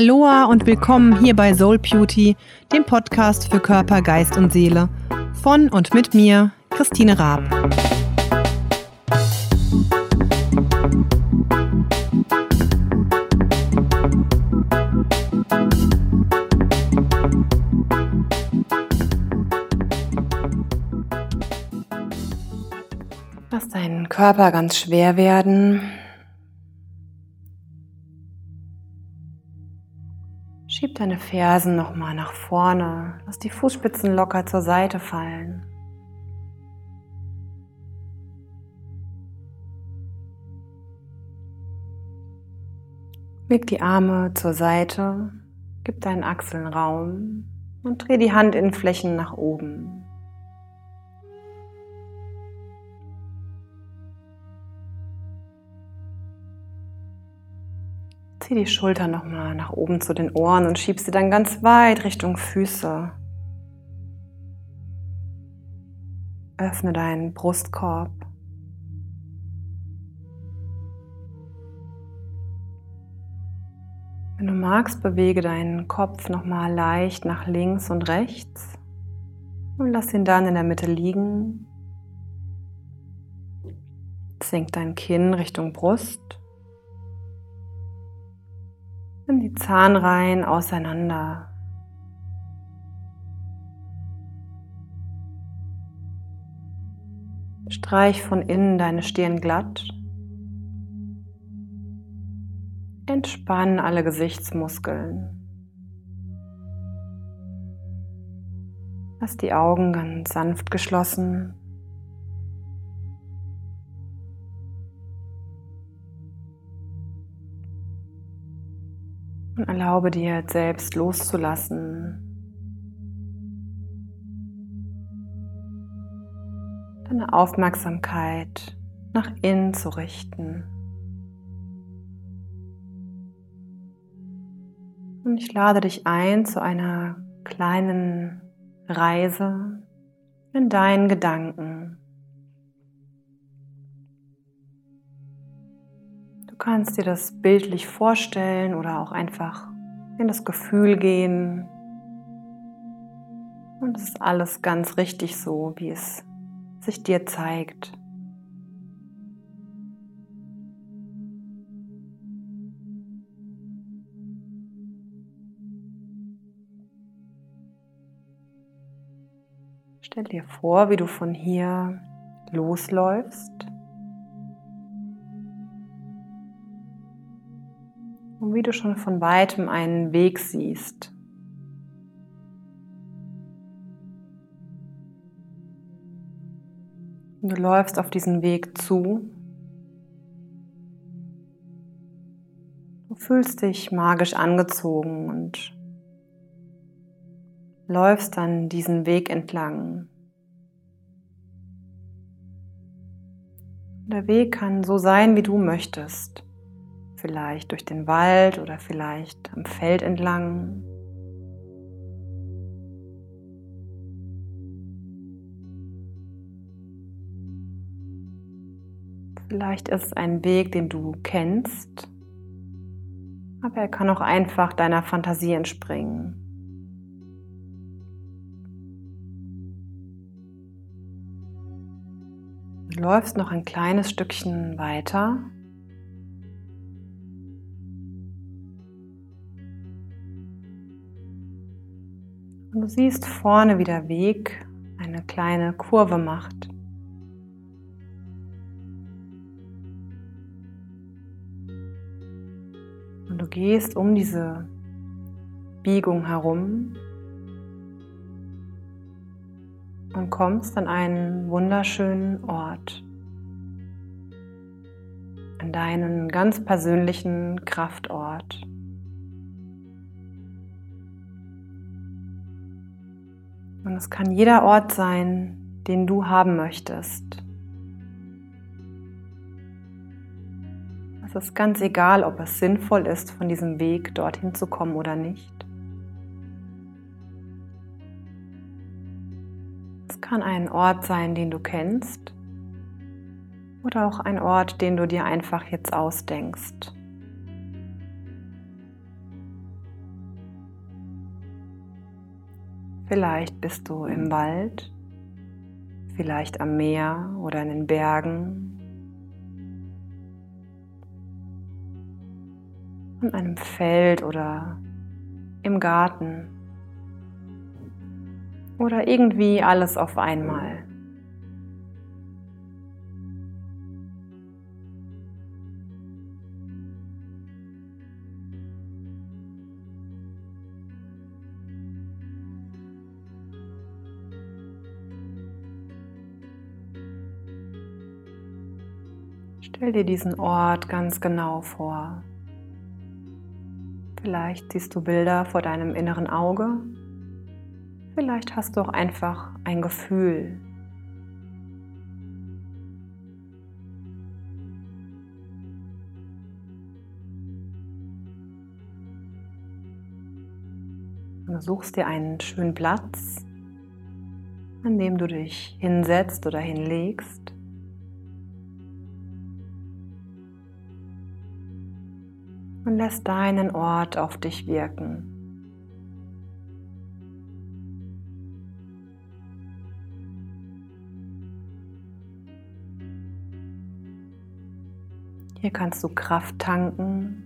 Aloha und willkommen hier bei Soul Beauty, dem Podcast für Körper, Geist und Seele. Von und mit mir, Christine Raab. Lass deinen Körper ganz schwer werden. Deine Fersen nochmal nach vorne. Lass die Fußspitzen locker zur Seite fallen. Leg die Arme zur Seite, gib deinen Achseln Raum und dreh die Handinnenflächen nach oben. Zieh die Schultern nochmal nach oben zu den Ohren und schieb sie dann ganz weit Richtung Füße. Öffne deinen Brustkorb. Wenn du magst, bewege deinen Kopf nochmal leicht nach links und rechts und lass ihn dann in der Mitte liegen. Senk dein Kinn Richtung Brust. Nimm die Zahnreihen auseinander. Streich von innen deine Stirn glatt. Entspann alle Gesichtsmuskeln. Lass die Augen ganz sanft geschlossen. Erlaube dir selbst loszulassen. Deine Aufmerksamkeit nach innen zu richten. Und ich lade dich ein zu einer kleinen Reise in deinen Gedanken. kannst dir das bildlich vorstellen oder auch einfach in das Gefühl gehen. Und es ist alles ganz richtig so, wie es sich dir zeigt. Stell dir vor, wie du von hier losläufst und wie du schon von weitem einen Weg siehst. Du läufst auf diesen Weg zu. Du fühlst dich magisch angezogen und läufst dann diesen Weg entlang. Der Weg kann so sein, wie du möchtest vielleicht durch den Wald oder vielleicht am Feld entlang. Vielleicht ist es ein Weg, den du kennst, aber er kann auch einfach deiner Fantasie entspringen. Du läufst noch ein kleines Stückchen weiter du siehst vorne, wie der Weg eine kleine Kurve macht. Und du gehst um diese Biegung herum und kommst an einen wunderschönen Ort, an deinen ganz persönlichen Kraftort. Es kann jeder Ort sein, den du haben möchtest. Es ist ganz egal, ob es sinnvoll ist, von diesem Weg dorthin zu kommen oder nicht. Es kann ein Ort sein, den du kennst oder auch ein Ort, den du dir einfach jetzt ausdenkst. Vielleicht bist du im Wald, vielleicht am Meer oder in den Bergen, an einem Feld oder im Garten oder irgendwie alles auf einmal. Stell dir diesen Ort ganz genau vor. Vielleicht siehst du Bilder vor deinem inneren Auge. Vielleicht hast du auch einfach ein Gefühl. Du suchst dir einen schönen Platz, an dem du dich hinsetzt oder hinlegst. Und lässt deinen Ort auf dich wirken. Hier kannst du Kraft tanken,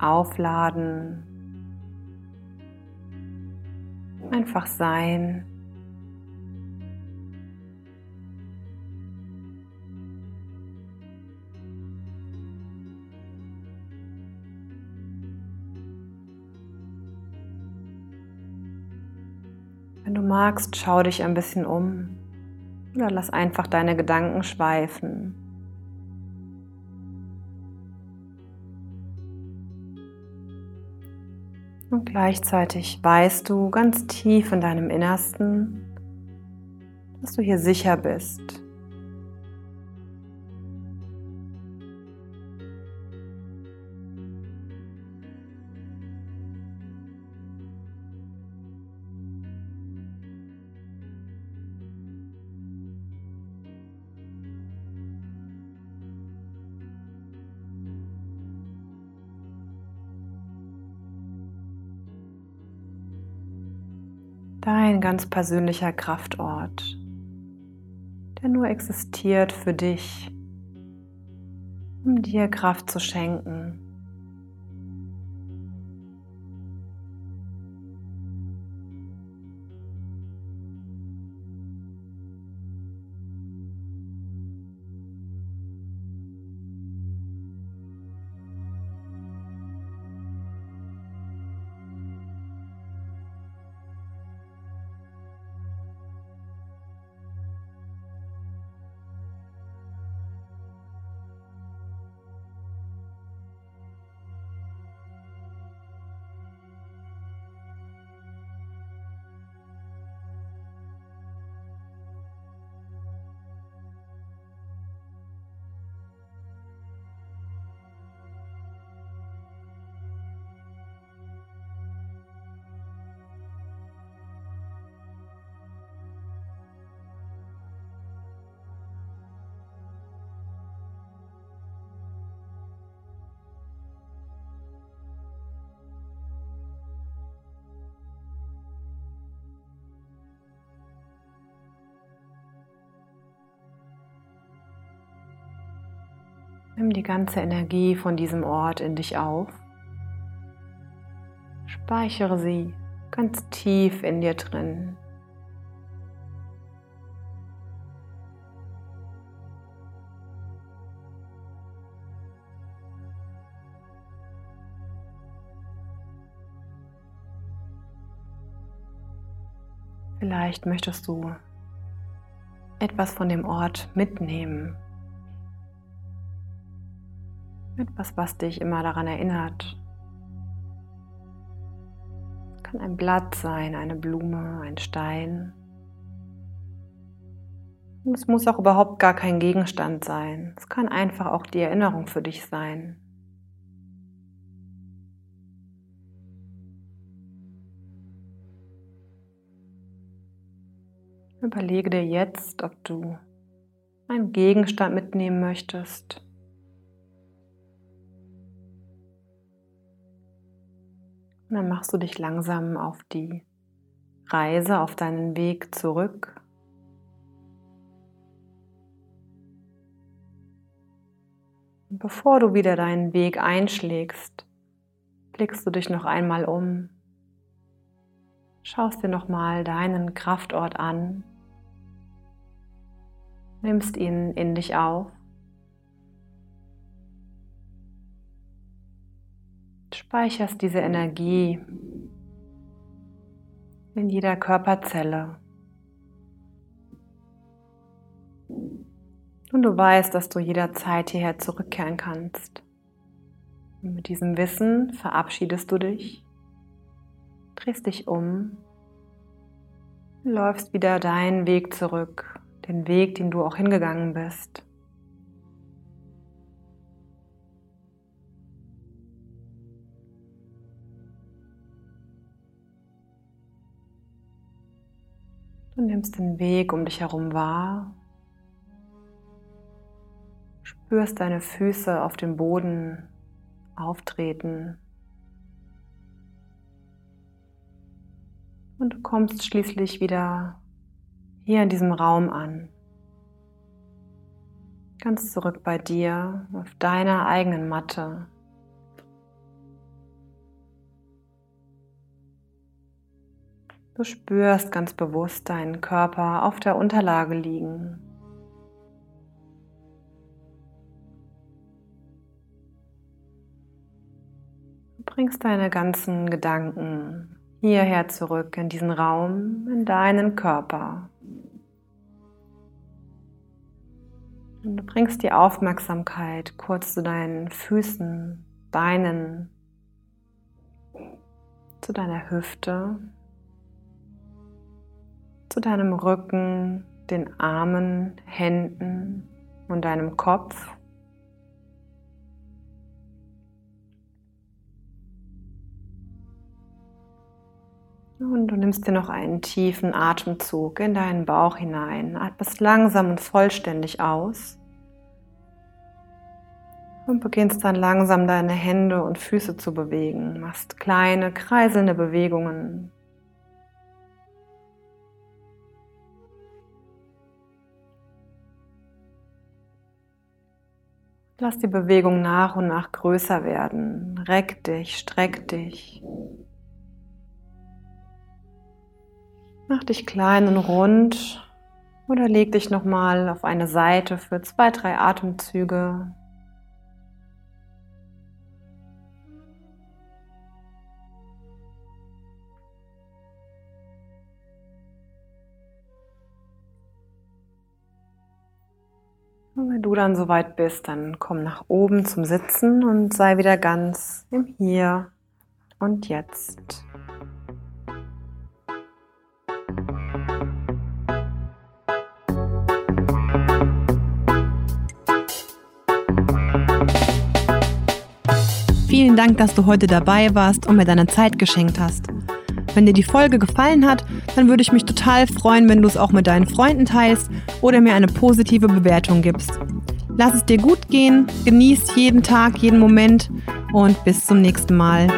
aufladen, einfach sein. Wenn du magst, schau dich ein bisschen um oder lass einfach deine Gedanken schweifen. Und gleichzeitig weißt du ganz tief in deinem Innersten, dass du hier sicher bist. Dein ganz persönlicher Kraftort, der nur existiert für dich, um dir Kraft zu schenken. Nimm die ganze Energie von diesem Ort in dich auf. Speichere sie ganz tief in dir drin. Vielleicht möchtest du etwas von dem Ort mitnehmen etwas, was dich immer daran erinnert. Kann ein Blatt sein, eine Blume, ein Stein. Und es muss auch überhaupt gar kein Gegenstand sein. Es kann einfach auch die Erinnerung für dich sein. Überlege dir jetzt, ob du einen Gegenstand mitnehmen möchtest, Und dann machst du dich langsam auf die Reise auf deinen Weg zurück. Und bevor du wieder deinen Weg einschlägst, blickst du dich noch einmal um, schaust dir nochmal deinen Kraftort an, nimmst ihn in dich auf speicherst diese Energie in jeder Körperzelle. Und du weißt, dass du jederzeit hierher zurückkehren kannst. Und mit diesem Wissen verabschiedest du dich, drehst dich um, läufst wieder deinen Weg zurück, den Weg, den du auch hingegangen bist. Du nimmst den Weg um dich herum wahr, spürst deine Füße auf dem Boden auftreten und du kommst schließlich wieder hier in diesem Raum an. Ganz zurück bei dir auf deiner eigenen Matte. Du spürst ganz bewusst deinen Körper auf der Unterlage liegen. Du bringst deine ganzen Gedanken hierher zurück in diesen Raum, in deinen Körper. Und du bringst die Aufmerksamkeit kurz zu deinen Füßen, Beinen, zu deiner Hüfte zu deinem Rücken, den Armen, Händen und deinem Kopf. Und du nimmst dir noch einen tiefen Atemzug in deinen Bauch hinein, atmest langsam und vollständig aus und beginnst dann langsam deine Hände und Füße zu bewegen, machst kleine kreiselnde Bewegungen Lass die Bewegung nach und nach größer werden. Reck dich, streck dich. Mach dich klein und rund oder leg dich nochmal auf eine Seite für zwei, drei Atemzüge. Du dann soweit bist, dann komm nach oben zum Sitzen und sei wieder ganz im Hier und Jetzt. Vielen Dank, dass du heute dabei warst und mir deine Zeit geschenkt hast. Wenn dir die Folge gefallen hat, dann würde ich mich total freuen, wenn du es auch mit deinen Freunden teilst oder mir eine positive Bewertung gibst. Lass es dir gut gehen, genieß jeden Tag, jeden Moment und bis zum nächsten Mal.